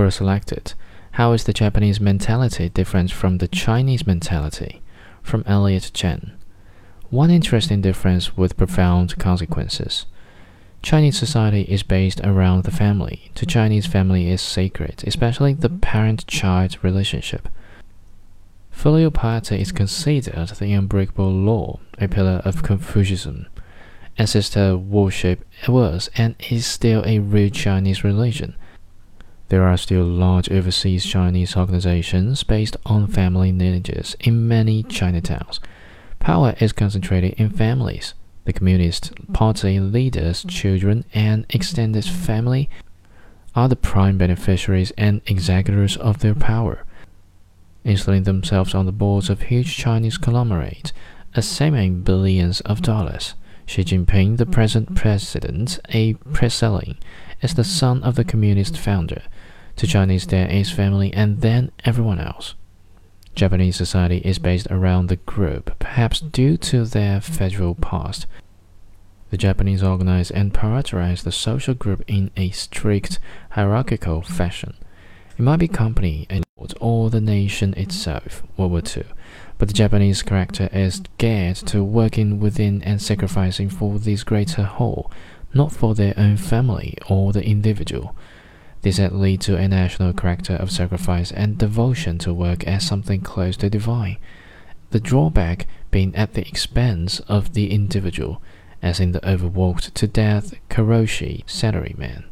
were selected. How is the Japanese mentality different from the Chinese mentality? From Elliot Chen. One interesting difference with profound consequences. Chinese society is based around the family. To Chinese, family is sacred, especially the parent child relationship. Filial piety is considered the unbreakable law, a pillar of Confucianism. Ancestor worship was and is still a real Chinese religion. There are still large overseas Chinese organizations based on family lineages in many Chinatowns. Power is concentrated in families. The Communist Party leaders' children and extended family are the prime beneficiaries and executors of their power. Installing themselves on the boards of huge Chinese conglomerates, assuming billions of dollars. Xi Jinping, the mm-hmm. present president, a pre-selling, is the son of the communist founder. To Chinese, there is family and then everyone else. Japanese society is based around the group, perhaps due to their federal past. The Japanese organize and prioritize the social group in a strict hierarchical fashion. It might be company and or the nation itself, World War II, but the Japanese character is geared to working within and sacrificing for this greater whole, not for their own family or the individual. This had led to a national character of sacrifice and devotion to work as something close to divine. The drawback being at the expense of the individual, as in the overworked to death Karoshi salaryman.